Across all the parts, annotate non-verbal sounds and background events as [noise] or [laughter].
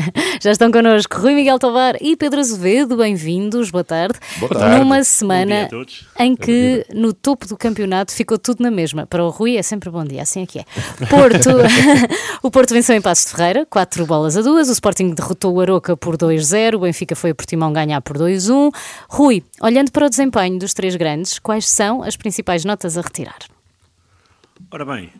[laughs] Já estão connosco Rui Miguel Tovar e Pedro Azevedo, bem-vindos, boa tarde. Boa tarde. Numa semana em que no topo do campeonato ficou tudo na mesma. Para o Rui é sempre bom dia, assim é que é. Porto, [laughs] o Porto venceu em Passos de Ferreira, 4 bolas a 2, o Sporting derrotou o Aroca por 2-0, o Benfica foi a Portimão ganhar por 2-1. Rui, olhando para o desempenho dos três grandes, quais são as principais notas a retirar? Ora bem,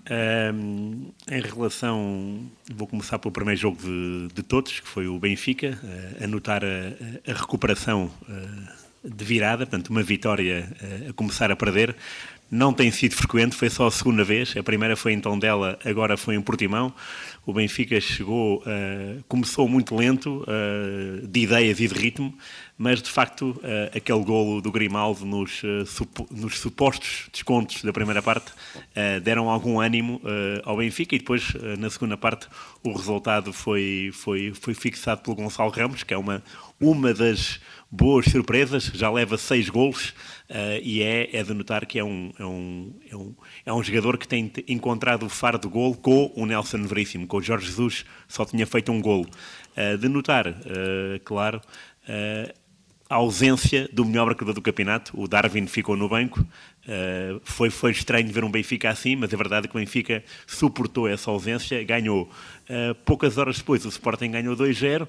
um, em relação. Vou começar pelo primeiro jogo de, de todos, que foi o Benfica, uh, a notar a, a recuperação uh, de virada, portanto, uma vitória uh, a começar a perder. Não tem sido frequente, foi só a segunda vez. A primeira foi em Tondela, agora foi em Portimão. O Benfica chegou, começou muito lento, de ideias e de ritmo, mas de facto uh, aquele golo do Grimaldo nos, uh, supo, nos supostos descontos da primeira parte uh, deram algum ânimo ao Benfica e depois na segunda parte o resultado foi, foi, foi fixado pelo Gonçalo Ramos, que é uma, uma das boas surpresas, já leva seis golos e é, é de notar que é um, é, um, é, um, é um jogador que tem encontrado o faro do golo com o Nelson Veríssimo, com o Jorge Jesus só tinha feito um golo. de notar, claro, a ausência do melhor marcador do campeonato. O Darwin ficou no banco. Uh, foi, foi estranho ver um Benfica assim, mas a verdade é que o Benfica suportou essa ausência, ganhou. Uh, poucas horas depois, o Sporting ganhou 2-0.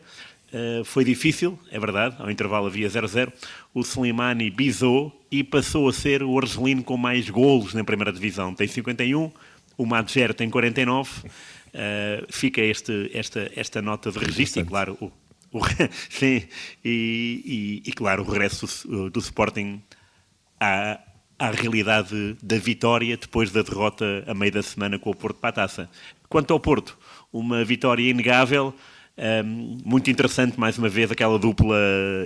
Uh, eh, foi difícil, é verdade, ao intervalo havia 0-0. O Slimani bisou e passou a ser o argelino com mais golos na primeira divisão. Tem 51, o Madger tem 49. fica este, esta, esta nota de registro, e claro, o, o, [laughs] sim, e, e, e, claro, o regresso do, do Sporting à, à realidade da vitória depois da derrota a meio da semana com o Porto para a taça. Quanto ao Porto, uma vitória inegável, um, muito interessante, mais uma vez, aquela dupla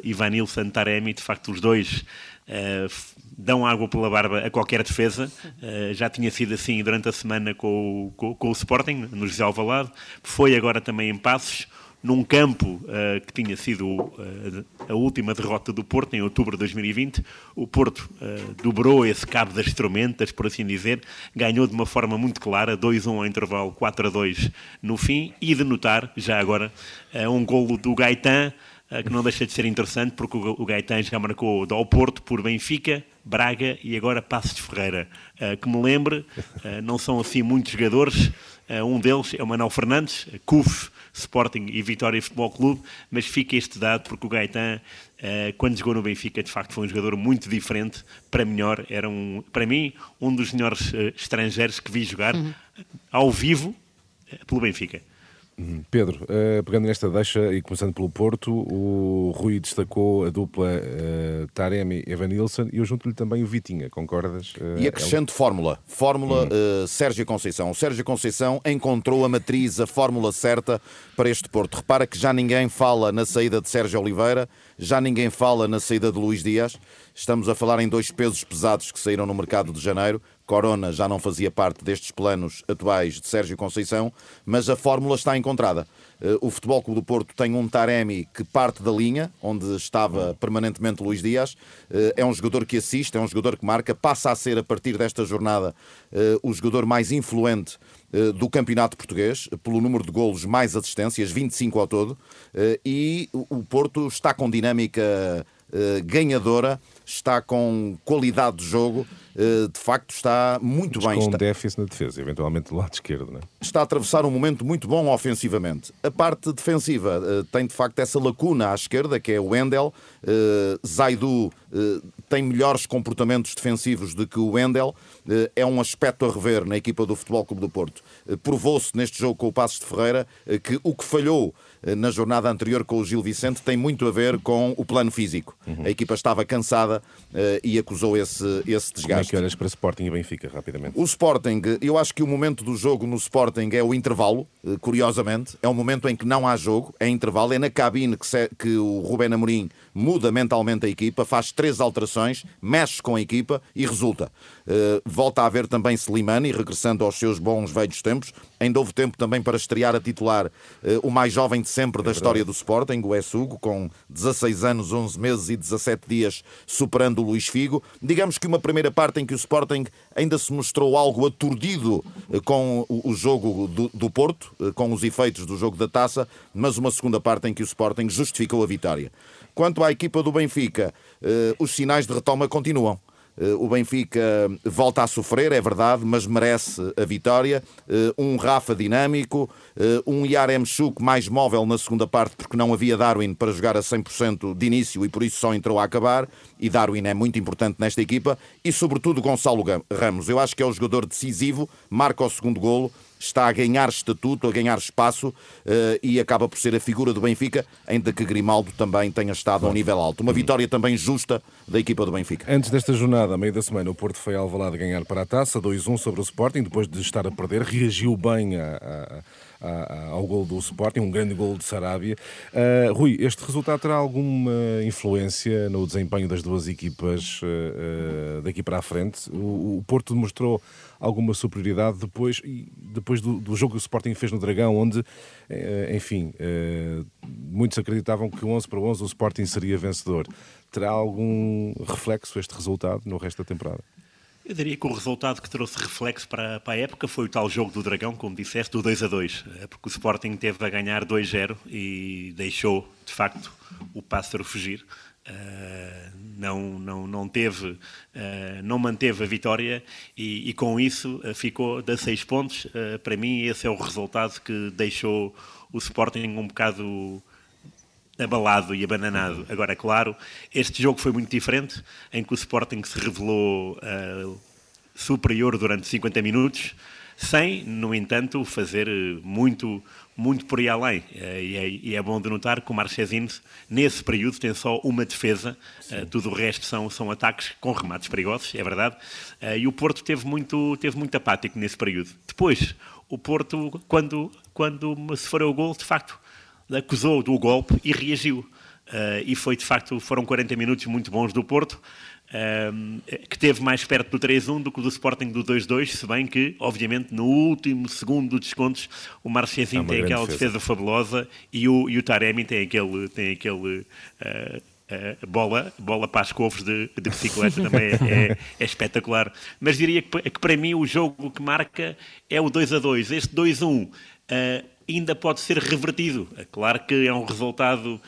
Ivanilson-Taremi, de facto os dois uh, dão água pela barba a qualquer defesa, uh, já tinha sido assim durante a semana com, o, com, com o Sporting, no José Alvalade, foi agora também em Passos, num campo uh, que tinha sido uh, a última derrota do Porto em outubro de 2020. O Porto uh, dobrou esse cabo das tormentas, por assim dizer, ganhou de uma forma muito clara, 2-1 ao intervalo, 4-2 no fim, e de notar, já agora, um golo do Gaetan, que não deixa de ser interessante, porque o Gaetan já marcou ao Porto por Benfica, Braga e agora Passos de Ferreira. Que me lembre, não são assim muitos jogadores, um deles é o Manuel Fernandes, CUF, Sporting e Vitória Futebol Clube, mas fica este dado porque o Gaetan, uh, quando jogou no Benfica, de facto foi um jogador muito diferente, para melhor, era um, para mim, um dos melhores uh, estrangeiros que vi jogar uhum. ao vivo uh, pelo Benfica. Uhum. Pedro, uh, pegando nesta deixa e começando pelo Porto, o Rui destacou a dupla uh, Taremi e Evanilson e eu junto-lhe também o Vitinha, concordas? Uh, e acrescento é fórmula, fórmula uhum. Sérgio Conceição. O Sérgio Conceição encontrou a matriz, a fórmula certa para este Porto. Repara que já ninguém fala na saída de Sérgio Oliveira, já ninguém fala na saída de Luís Dias. Estamos a falar em dois pesos pesados que saíram no mercado de janeiro. Corona já não fazia parte destes planos atuais de Sérgio Conceição, mas a fórmula está encontrada. Eh, o Futebol Clube do Porto tem um Taremi que parte da linha, onde estava permanentemente Luís Dias. Eh, é um jogador que assiste, é um jogador que marca, passa a ser, a partir desta jornada, eh, o jogador mais influente do campeonato português, pelo número de golos mais assistências, 25 ao todo, e o Porto está com dinâmica ganhadora está com qualidade de jogo, eh, de facto está muito Mas bem. Com está... um déficit na defesa, eventualmente do lado esquerdo, não é? Está a atravessar um momento muito bom ofensivamente. A parte defensiva eh, tem de facto essa lacuna à esquerda, que é o Wendel. Eh, Zaidu tem melhores comportamentos defensivos do que o Wendel. É um aspecto a rever na equipa do Futebol Clube do Porto. Provou-se neste jogo com o Passos de Ferreira que o que falhou na jornada anterior com o Gil Vicente tem muito a ver com o plano físico. Uhum. A equipa estava cansada uh, e acusou esse, esse desgaste. Como é que olhas para Sporting e Benfica, rapidamente? O Sporting, eu acho que o momento do jogo no Sporting é o intervalo, uh, curiosamente. É o momento em que não há jogo, é intervalo. É na cabine que, se, que o Rubén Amorim muda mentalmente a equipa, faz três alterações, mexe com a equipa e resulta. Uh, volta a haver também Slimani, regressando aos seus bons velhos tempos, Ainda houve tempo também para estrear a titular uh, o mais jovem de sempre é da história do Sporting, o Essugo, com 16 anos, 11 meses e 17 dias, superando o Luís Figo. Digamos que uma primeira parte em que o Sporting ainda se mostrou algo aturdido uh, com o, jogo do, do Porto, com os efeitos do jogo da taça, mas uma segunda parte em que o Sporting justificou a vitória. Quanto à equipa do Benfica, os sinais de retoma continuam. Eh, o Benfica volta a sofrer, é verdade, mas merece a vitória. Eh, um Rafa dinâmico, eh, um Yaremchuk mais móvel na segunda parte, porque não havia Darwin para jogar a 100% de início e por isso só entrou a acabar. E Darwin é muito importante nesta equipa. E, sobretudo, Gonçalo Ramos. Eu acho que é o jogador decisivo, marca o segundo golo está a ganhar estatuto, a ganhar espaço uh, e acaba por ser a figura do Benfica, ainda que Grimaldo também tenha estado a um nível alto. Uma vitória também justa da equipa do Benfica. Antes desta jornada, a meio da semana, o Porto foi ao Alvalade ganhar para a taça, 2-1 sobre o Sporting, depois de estar a perder, reagiu bem a, a ao gol do Sporting, um grande gol de Sarabia. Uh, Rui, este resultado terá alguma influência no desempenho das duas equipas uh, uh, daqui para a frente? O, o Porto demonstrou alguma superioridade depois, depois do, do, jogo que o Sporting fez no Dragão, onde, eh, enfim, eh, muitos acreditavam que 11 para 11 o Sporting seria vencedor. Terá algum reflexo este resultado no resto da temporada? Eu diria que o resultado que trouxe reflexo para, para, a época foi o tal jogo do Dragão, como disseste, do 2 a 2, eh, porque o Sporting teve a ganhar 2-0 e deixou, de facto, o pássaro fugir. Uh, não, não, não teve, uh, não manteve a vitória e, e com isso uh, ficou de seis pontos. para mim, esse é o resultado que deixou o Sporting um bocado abalado e abananado. Agora, claro, este jogo foi muito diferente, em que o Sporting se revelou superior durante 50 minutos, sem, no entanto, fazer muito muito por aí além. Eh, e é, e é bom de notar que o Marchesino, nesse período, tem só uma defesa, uh, tudo o resto são, são ataques com remates perigosos, é verdade. Uh, e o Porto teve muito, teve muito apático nesse período. Depois, o Porto, quando, quando se for o gol, de facto, acusou do golpe e reagiu. Uh, e foi, de facto, foram 40 minutos muito bons do Porto que teve mais perto do 3-1 do que do Sporting do 2-2, se bem que, obviamente, no último segundo dos descontos, o Marchezinho é tem aquela defesa. defesa. fabulosa e o, e o Taremi tem aquele, tem aquele uh, uh, bola, bola para as couves de, de bicicleta, [laughs] também é, é, é, espetacular. Mas diria que, que, para mim o jogo que marca é o 2-2. Este 2-1 uh, ainda pode ser revertido. É claro que é um resultado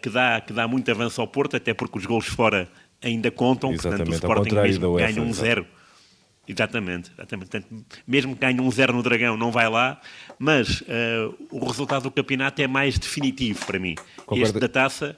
que, dá, que dá muito avanço ao Porto, até porque os gols fora ainda contam, exatamente, portanto o Sporting mesmo ganha um zero. Exatamente, exatamente. Portanto, mesmo que ganhe um zero no Dragão, não vai lá, mas uh, o resultado do campeonato é mais definitivo para mim. Concordo. Este da taça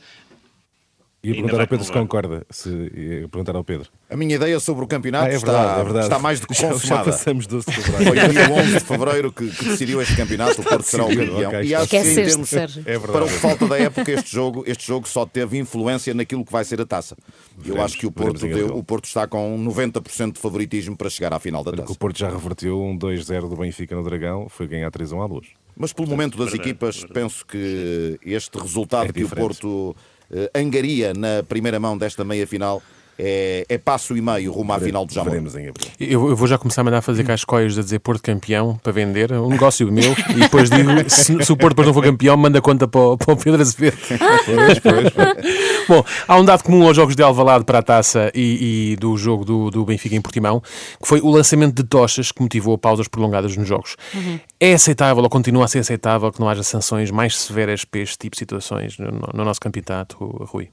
Ia perguntar ao Pedro se concorda. Se, ia perguntar ao Pedro. A minha ideia sobre o campeonato ah, é verdade, está, é verdade. está mais do que consumada. Já, já passamos 12 de fevereiro. Foi dia 11 de fevereiro que, que, decidiu este campeonato, o Porto será o campeão. Okay, e acho que em termos, é para o que falta da época, este jogo, este jogo só teve influência naquilo que vai ser a taça. Eu acho que o Porto, deu, o Porto está com 90% de favoritismo para chegar à final da taça. O Porto já reverteu um 2-0 do Benfica no Dragão, foi ganhar 3-1 à luz. Mas pelo momento das equipas, penso que este resultado é que o Porto angaria na primeira mão desta meia-final é, é, passo e meio rumo à final do Jamor. Eu, eu, vou já começar a mandar fazer cascóias a dizer Porto campeão para vender, um negócio meu, e depois digo, se, se o Porto depois não for campeão, manda conta para o, para o Pedro Azevedo. Pois, pois, pois. [laughs] Bom, há um dado comum aos jogos de Alvalade para a taça e, e do jogo do, do, Benfica em Portimão, que foi o lançamento de tochas que motivou pausas prolongadas nos jogos. Uhum. É aceitável ou continua a ser aceitável que não haja sanções mais severas para este tipo de situações no, no nosso campeonato, Rui?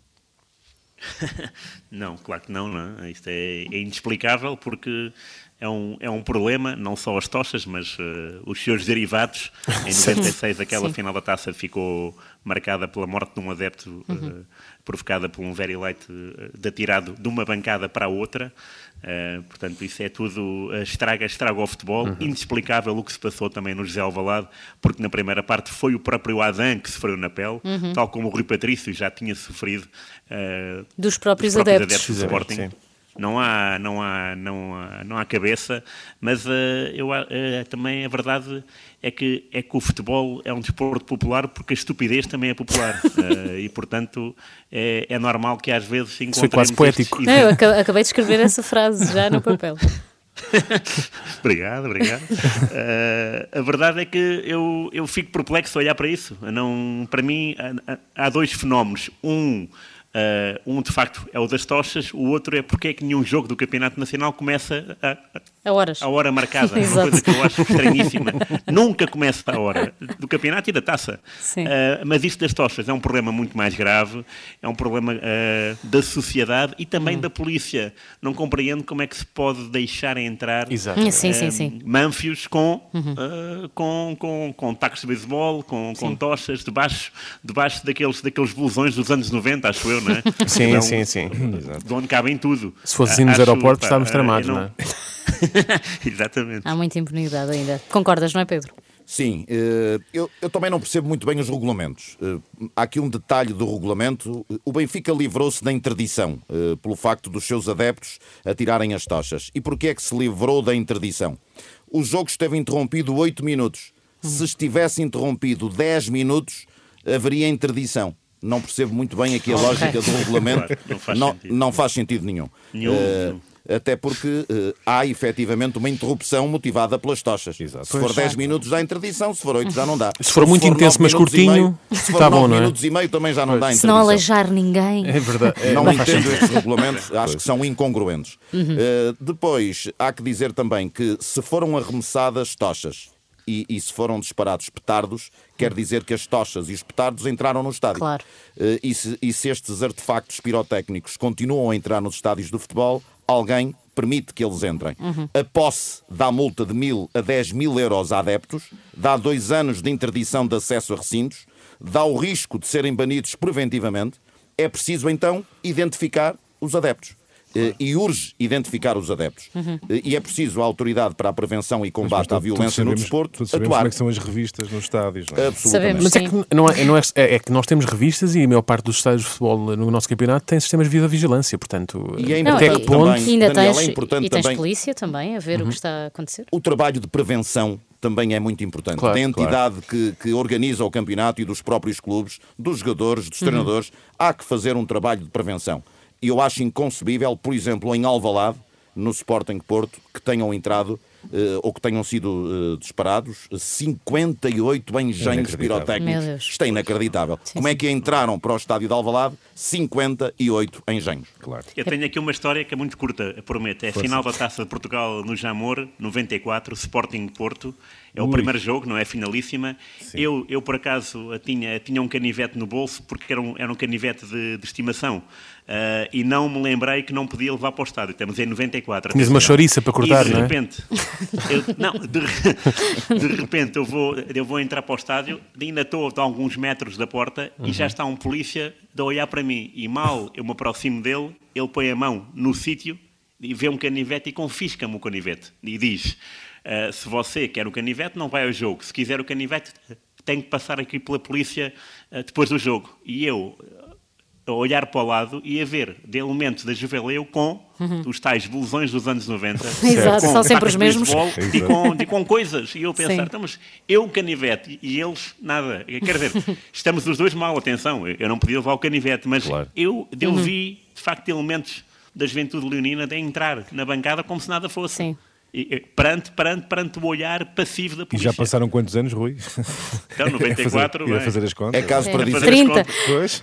[laughs] não, claro que não, não é? Isto é, é, inexplicável porque é um, é um problema, não só as tochas, mas uh, os seus derivados. Em 96, aquela Sim. final da taça ficou marcada pela morte de um adepto uhum. uh, provocada por um very light uh, de atirado de uma bancada para a outra. Uh, portanto, isso é tudo uh, estraga, estraga o futebol. Uhum. Inexplicável o que se passou também no José Alvalade, porque na primeira parte foi o próprio Adam que sofreu na pele, uhum. tal como o Rui Patrício já tinha sofrido uh, dos próprios, dos próprios adeptos. adeptos do Sporting. Sim não há, não há, não há, não há cabeça, mas uh, eu, uh, também a verdade é que, é que o futebol é um desporto popular porque a estupidez também é popular uh, [laughs] e, portanto, é, é normal que às vezes se encontremos... Foi quase poético. Não, eu acabei de escrever essa frase já no papel. [laughs] obrigado, obrigado. Uh, a verdade é que eu, eu fico perplexo a olhar para isso. Não, para mim, há, há dois fenómenos. Um Uh, um, de facto, é o das tochas, o outro é porque é que nenhum jogo do Campeonato Nacional começa a, a, horas. a hora marcada. [laughs] uma coisa que eu acho estranhíssima. Nunca começa a hora do campeonato e da taça. Uh, mas isto das tochas é um problema muito mais grave, é um problema uh, da sociedade e também hum. da polícia. Não compreendo como é que se pode deixar entrar sim, sim, sim. manfios com, uhum. com, com, com tacos de beisebol, com, com tochas, debaixo, debaixo daqueles, daqueles blusões dos anos 90, acho eu, não é? [laughs] Sim, então, sim, sim. De onde cabem tudo. Se fosse assim nos aeroportos, pá, estávamos tramados, não... não é? [laughs] Exatamente. Há muita impunidade ainda. Concordas, não é, Pedro? Sim, eh, eu, eu, também não percebo muito bem os regulamentos. Eh, há aqui um detalhe do regulamento. O Benfica livrou-se da interdição eh, pelo facto dos seus adeptos atirarem as tochas. E porquê é que se livrou da interdição? O jogo esteve interrompido 8 minutos. Se estivesse interrompido 10 minutos, haveria interdição não percebo muito bem aqui a lógica do regulamento. Não, faz não, não, faz sentido nenhum. nenhum, uh, Até porque uh, há efetivamente uma interrupção motivada pelas tochas. Exato. Se for pois 10 minutos dá interdição, se for 8 já não dá. Se for muito se for intenso, mas curtinho, meio, se for tá 9 bom, não é? minutos e meio também já não pois. dá interdição. Se não aleijar ninguém. É verdade. [laughs] É, não, não entendo estes regulamentos, acho que são incongruentes. Uhum. Uh, depois, há que dizer também que se foram arremessadas tochas e, e, se foram disparados petardos, quer dizer que as tochas e os petardos entraram no estádio. Claro. Uh, e, se, e se estes artefactos pirotécnicos continuam a entrar nos estádios do futebol, alguém permite que eles entrem. Uhum. A posse dá multa de mil a 10 mil euros a adeptos, dá dois anos de interdição de acesso a recintos, dá o risco de serem banidos preventivamente. É preciso então identificar os adeptos. Eh, e urge identificar os adeptos. Uhum. E é preciso a autoridade para a prevenção e combate à violência sabemos, no desporto atuar. como é que são as revistas nos estádios. Não é? Absolutamente. Mas é que, não é, não é, é, que nós temos revistas e a maior parte dos estádios de futebol no nosso campeonato tem sistemas de vigilância, portanto... E é importante não, e, ponto, também, ainda Daniel, tens, é importante e tens também, polícia também a ver uhum. o que está a acontecer. O trabalho de prevenção também é muito importante. Claro, da entidade claro. que, que, organiza o campeonato e dos próprios clubes, dos jogadores, dos uhum. treinadores, há que fazer um trabalho de prevenção. E eu acho inconcebível, por exemplo, em Alvalade, no Sporting Porto, que tenham entrado uh, ou que tenham sido uh, disparados 58 engenhos pirotécnicos. Isto é inacreditável. Sim, Como é que entraram para o estádio de Alvalade 58 engenhos? Claro. Eu tenho aqui uma história que é muito curta, prometo. É a final da Taça de Portugal no Jamor, 94, Sporting Porto. É o Ui. primeiro jogo, não é? Finalíssima. Eu, eu, por acaso, tinha, tinha um canivete no bolso, porque era um, era um canivete de, de estimação. Uh, e não me lembrei que não podia levar para o estádio. Estamos em 94. Tinhas uma chouriça para cortar, e de não é? repente, eu, não, de, [laughs] de, repente eu vou, eu vou entrar para o estádio, ainda estou a alguns metros da porta uhum. e já está um polícia a olhar para mim. E mal eu me aproximo dele, ele põe a mão no sítio e vê um canivete e confisca-me o canivete. E diz: uh, se você quer o canivete, não vai ao jogo. Se quiser o canivete, tem que passar aqui pela polícia uh, depois do jogo. E eu a olhar para o lado e a ver de elementos da Juveleu com uhum. os tais blusões dos anos 90. [laughs] Exato, são sempre os mesmos. [laughs] E com, e com coisas. E eu pensar, então, mas eu canivete e eles nada. Quer dizer, [laughs] estamos os dois mal, atenção, eu não podia levar o canivete, mas claro. eu, eu uhum. vi, de facto, elementos da juventude leonina de entrar na bancada como se nada fosse. Sim perante, perante, perante o olhar passivo da polícia. E já passaram quantos anos, Rui? Então, 94. [laughs] Ia fazer, fazer as contas. É caso, para é. dizer, 30.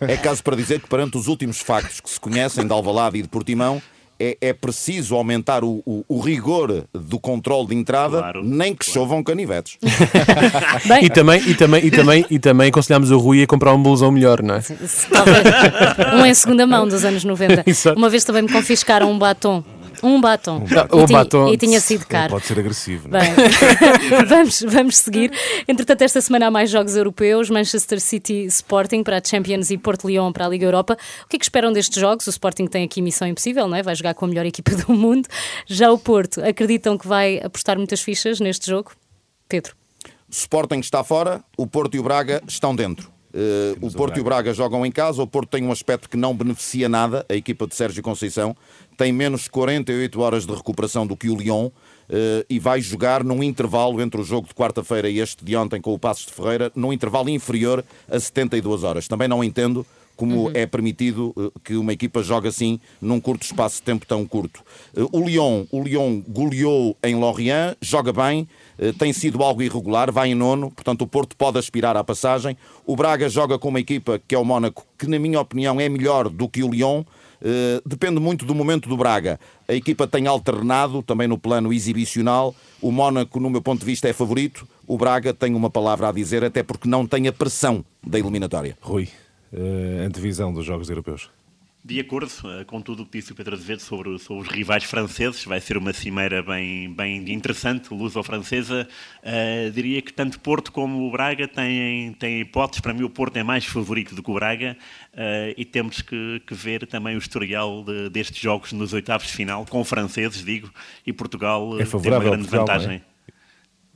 é caso para dizer que perante os últimos factos que se conhecem de Alvalade e de Portimão, é, é, preciso aumentar o, o, o, rigor do controle de entrada, claro, nem que claro. chovam canivetes. [laughs] e, também, e, também, e, também, e também aconselhamos o Rui a comprar um blusão melhor, não é? um em segunda mão dos anos 90. [laughs] Uma vez também me confiscaram um batom um batom. Um batom. E, tinha, batom. e tinha sido caro. Pode ser agressivo. Não é? Bem, [laughs] vamos, vamos seguir. Entretanto, esta semana há mais jogos europeus: Manchester City Sporting para a Champions e Porto Lyon para a Liga Europa. O que é que esperam destes jogos? O Sporting tem aqui missão impossível, não é? Vai jogar com a melhor equipa do mundo. Já o Porto, acreditam que vai apostar muitas fichas neste jogo? Pedro. Sporting está fora, o Porto e o Braga estão dentro. Uh, o Porto o e o Braga jogam em casa. O Porto tem um aspecto que não beneficia nada. A equipa de Sérgio Conceição tem menos 48 horas de recuperação do que o Lyon. Uh, e vai jogar num intervalo entre o jogo de quarta-feira e este de ontem com o Passos de Ferreira, num intervalo inferior a 72 horas. Também não entendo como uhum. é permitido uh, que uma equipa jogue assim num curto espaço de tempo tão curto. Uh, o Lyon, o Lyon goleou em Lorient, joga bem, uh, tem sido algo irregular, vai em nono, portanto o Porto pode aspirar à passagem. O Braga joga com uma equipa que é o Mónaco, que na minha opinião é melhor do que o Lyon. Depende muito do momento do Braga. A equipa tem alternado também no plano exibicional. O Mónaco, no meu ponto de vista, é favorito. O Braga tem uma palavra a dizer, até porque não tem a pressão da eliminatória. Rui, uh, antevisão dos Jogos Europeus. De acordo uh, com tudo o que disse o Pedro Azevedo sobre, sobre, os rivais franceses, vai ser uma cimeira bem, bem interessante, luso-francesa. Uh, diria que tanto Porto como o Braga têm, têm hipóteses. Para mim, o Porto é mais favorito do que o Braga uh, e temos que, que, ver também o historial de, destes jogos nos oitavos de final, com franceses, digo, e Portugal é tem uma grande Portugal, é?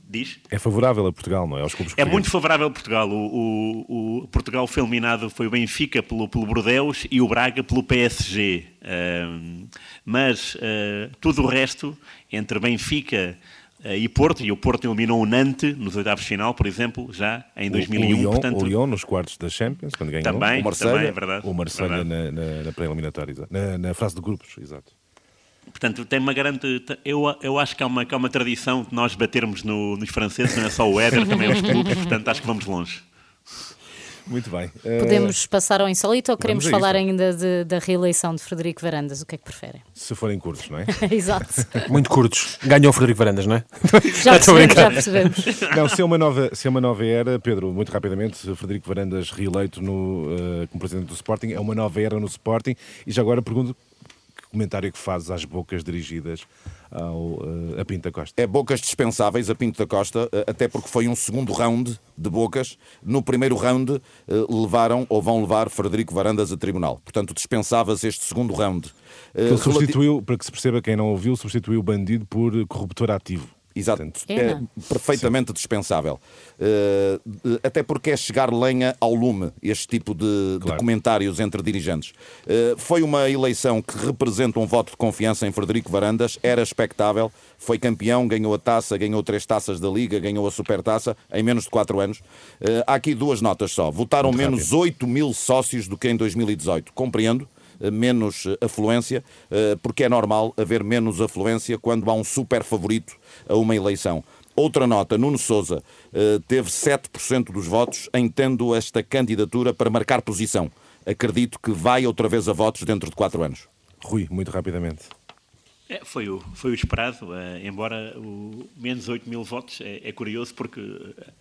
Diz? É favorável a Portugal, não é? Aos clubes é muito favorável a Portugal. O, o, o, Portugal foi eliminado, foi o Benfica pelo, pelo Bordeaux e o Braga pelo PSG. Uh, mas uh, tudo o resto, entre Benfica uh, e Porto, e o Porto eliminou o Nantes nos oitavos de final, por exemplo, já em 2001. O, Lyon, portanto, o Lyon nos quartos da Champions, quando ganhou. Também, o Marseille, também, é verdade. O Marseille na, na, na pré-eliminatória, na, na fase de grupos, exato. Portanto, tem uma grande. Eu, eu acho que há uma, que há uma tradição de nós batermos no, nos franceses, não é só o Éder, também os clubes, [laughs] portanto, acho que vamos longe. Muito bem. Podemos uh... passar ao insólito ou queremos falar ainda de, da reeleição de Frederico Varandas? O que é que preferem? Se forem curtos, não é? [laughs] Exato. [laughs] Muito curtos. Ganhou o Frederico Varandas, não é? Já percebemos, já percebemos. Não, se é, uma nova, se é uma nova era, Pedro, muito rapidamente, Frederico Varandas reeleito no, uh, como presidente do Sporting, é uma nova era no Sporting. E já agora pergunto comentário que fazes às bocas dirigidas ao, uh, a Pinto da Costa. É bocas dispensáveis a Pinto da Costa, uh, até porque foi um segundo round de bocas. No primeiro round uh, levaram ou vão levar Frederico Varandas a tribunal. Portanto, dispensavas este segundo round. ele substituiu, para que se perceba quem não ouviu, substituiu o bandido por corruptor ativo. Exato, é perfeitamente Sim. dispensável. Uh, até porque é chegar lenha ao lume este tipo de, claro. de comentários entre dirigentes. Uh, foi uma eleição que representa um voto de confiança em Frederico Varandas, era expectável, foi campeão, ganhou a taça, ganhou três taças da Liga, ganhou a supertaça em menos de quatro anos. Uh, há aqui duas notas só. Votaram Muito menos rápido. 8 mil sócios do que em 2018. Compreendo menos eh, afluência, eh, porque é normal haver menos afluência quando há um super favorito a uma eleição. Outra nota, Nuno Souza teve 7% dos votos em tendo esta candidatura para marcar posição. Acredito que vai outra vez a votos dentro de quatro anos. Rui, muito rapidamente. É, foi, o, foi o esperado, uh, embora o menos 8 mil votos é, é, curioso porque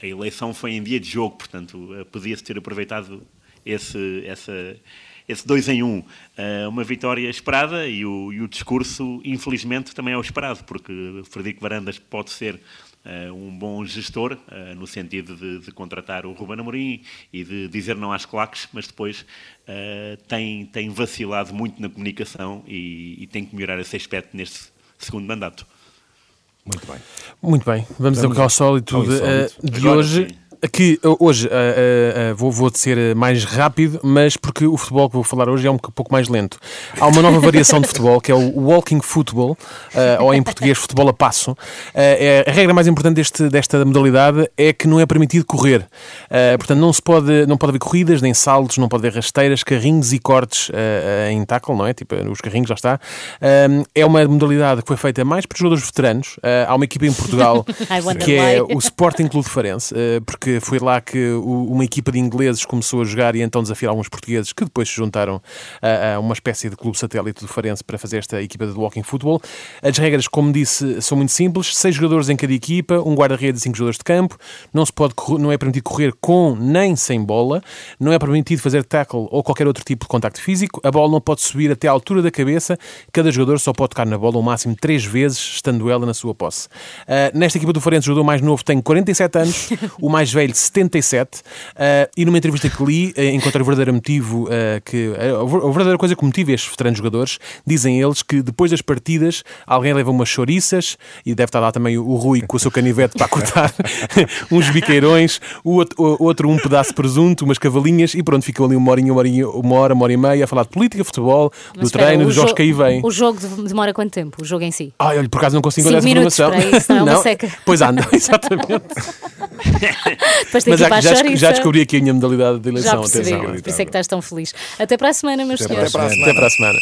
a eleição foi em dia de jogo, portanto uh, podia-se ter aproveitado esse, essa, esse 2 em 1, um, uh, uma vitória esperada e o, e o, discurso, infelizmente, também é o esperado, porque Frederico Varandas pode ser uh, um bom gestor, uh, no sentido de, de, contratar o Ruben Amorim e de dizer não às claques, mas depois tem, tem vacilado muito na comunicação e, e tem que melhorar esse aspecto neste segundo mandato. Muito bem. Muito bem. Vamos, Vamos ao sólito de, de hoje. Sim. Aqui, hoje, uh, uh, vou, vou ser mais rápido, mas porque o futebol que vou falar hoje é um pouco mais lento. Há uma nova variação de futebol, que é o walking football, uh, ou em português, futebol a passo. É, a regra mais importante deste, desta modalidade é que não é permitido correr. portanto, não, se pode, não pode haver corridas, nem saltos, não pode haver rasteiras, carrinhos e cortes em tackle, não é? Tipo, os carrinhos, já está. é uma modalidade que foi feita mais por jogadores veteranos. há uma equipa em Portugal [laughs] que é o Sporting Clube de Farense, porque foi lá que uma equipa de ingleses começou a jogar e então desafiar alguns portugueses que depois se juntaram a, uma espécie de clube satélite do Farense para fazer esta equipa de walking football. As regras, como disse, são muito simples: seis jogadores em cada equipa, um guarda-redes e cinco jogadores de campo. Não se pode, não é permitido correr com nem sem bola, não é permitido fazer tackle ou qualquer outro tipo de contacto físico. A bola não pode subir até à altura da cabeça. Cada jogador só pode tocar na bola o máximo três vezes, estando ela na sua posse. Uh, nesta equipa do Farense, o jogador mais novo tem 47 anos, o mais velho 77, uh, e numa entrevista que li, uh, encontrei o verdadeiro motivo, uh, que, a verdadeira coisa que motiva estes veteranos jogadores, dizem eles que depois das partidas alguém leva umas chouriças, e deve estar lá também o Rui com o seu canivete para cortar, [laughs] [laughs] uns biqueirões, o outro, o outro, um pedaço de presunto, umas cavalinhas, e pronto, ficam ali uma horinha, uma, horinha, uma hora, uma hora e meia a falar de política, futebol, Mas do espera, treino, dos jogos que aí vem. O jogo demora quanto tempo? O jogo em si? Ai, olha, por acaso não consigo olhar essa informação. Para isso, não, é uma seca. Pois anda, [laughs] exatamente. Depois tem Mas que ir já, para a já, chouriça. já descobri aqui a minha modalidade de Já eleição. percebi, Atenção. por isso é que estás tão feliz. Até para a semana, meus Até para a senhores. semana. Até para a semana.